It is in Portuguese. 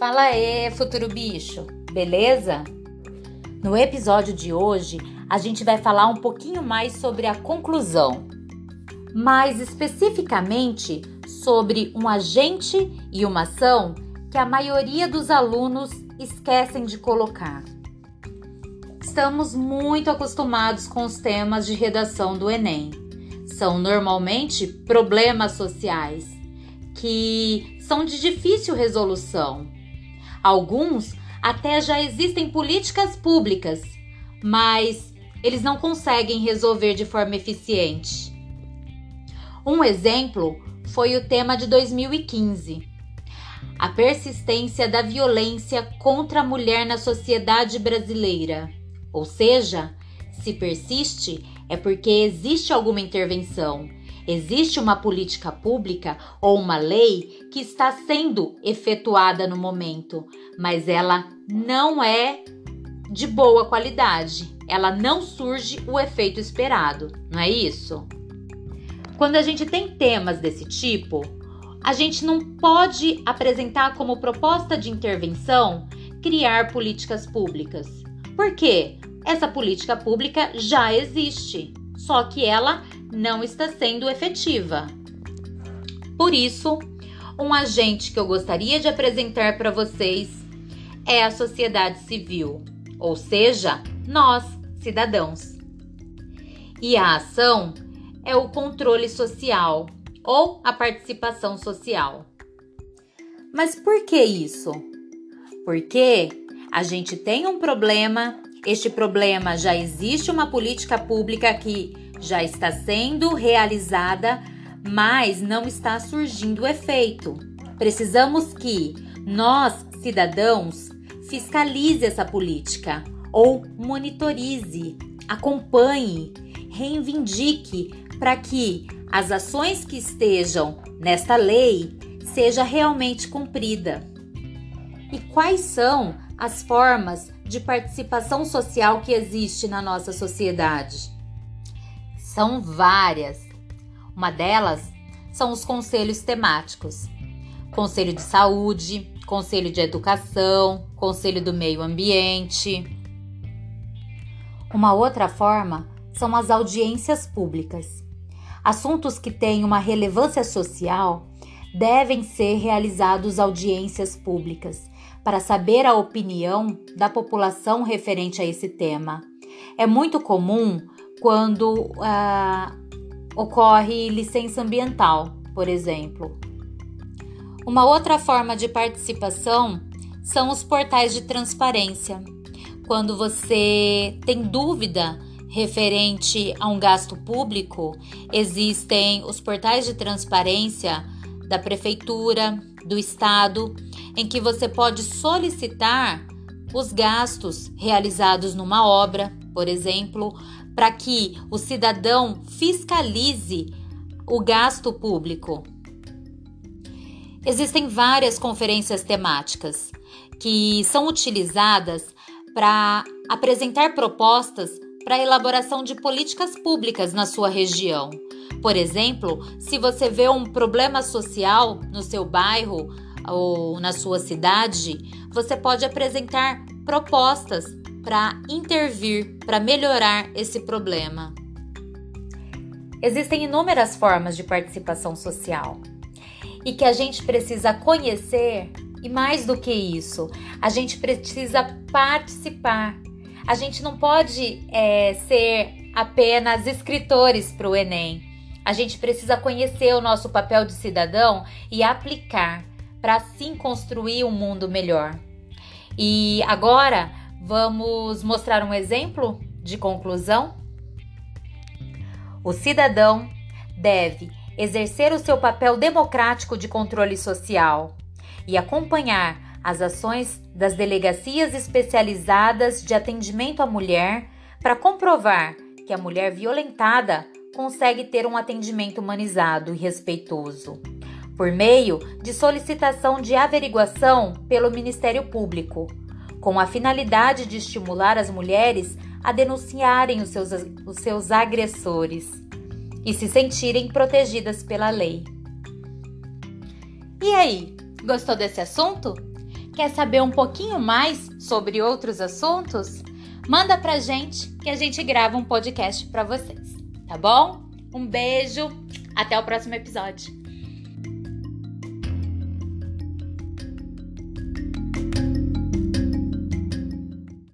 Fala aí, futuro bicho, beleza? No episódio de hoje, a gente vai falar um pouquinho mais sobre a conclusão, mais especificamente sobre um agente e uma ação que a maioria dos alunos esquecem de colocar. Estamos muito acostumados com os temas de redação do Enem. São normalmente problemas sociais que são de difícil resolução. Alguns até já existem políticas públicas, mas eles não conseguem resolver de forma eficiente. Um exemplo foi o tema de 2015. A persistência da violência contra a mulher na sociedade brasileira. Ou seja, se persiste, é porque existe alguma intervenção, existe uma política pública ou uma lei que está sendo efetuada no momento, mas ela não é de boa qualidade. Ela não surge o efeito esperado, não é isso? Quando a gente tem temas desse tipo, a gente não pode apresentar como proposta de intervenção criar políticas públicas. Por quê? Essa política pública já existe, só que ela não está sendo efetiva. Por isso, um agente que eu gostaria de apresentar para vocês é a sociedade civil, ou seja, nós, cidadãos. E a ação é o controle social ou a participação social. Mas por que isso? Porque a gente tem um problema este problema já existe uma política pública que já está sendo realizada, mas não está surgindo efeito. Precisamos que nós, cidadãos, fiscalize essa política ou monitorize, acompanhe, reivindique para que as ações que estejam nesta lei seja realmente cumprida. E quais são as formas de participação social que existe na nossa sociedade? São várias. Uma delas são os conselhos temáticos: Conselho de Saúde, Conselho de Educação, Conselho do Meio Ambiente. Uma outra forma são as audiências públicas. Assuntos que têm uma relevância social devem ser realizados audiências públicas para saber a opinião da população referente a esse tema. É muito comum quando ah, ocorre licença ambiental, por exemplo. Uma outra forma de participação são os portais de transparência. Quando você tem dúvida referente a um gasto público, existem os portais de transparência da prefeitura, do estado em que você pode solicitar os gastos realizados numa obra, por exemplo, para que o cidadão fiscalize o gasto público. Existem várias conferências temáticas que são utilizadas para apresentar propostas para a elaboração de políticas públicas na sua região. Por exemplo, se você vê um problema social no seu bairro, ou na sua cidade, você pode apresentar propostas para intervir, para melhorar esse problema. Existem inúmeras formas de participação social e que a gente precisa conhecer, e mais do que isso, a gente precisa participar. A gente não pode é, ser apenas escritores para o Enem. A gente precisa conhecer o nosso papel de cidadão e aplicar para assim construir um mundo melhor. E agora vamos mostrar um exemplo de conclusão? O cidadão deve exercer o seu papel democrático de controle social e acompanhar as ações das delegacias especializadas de atendimento à mulher para comprovar que a mulher violentada consegue ter um atendimento humanizado e respeitoso por meio de solicitação de averiguação pelo Ministério Público, com a finalidade de estimular as mulheres a denunciarem os seus, os seus agressores e se sentirem protegidas pela lei. E aí, gostou desse assunto? Quer saber um pouquinho mais sobre outros assuntos? Manda pra gente que a gente grava um podcast para vocês, tá bom? Um beijo, até o próximo episódio.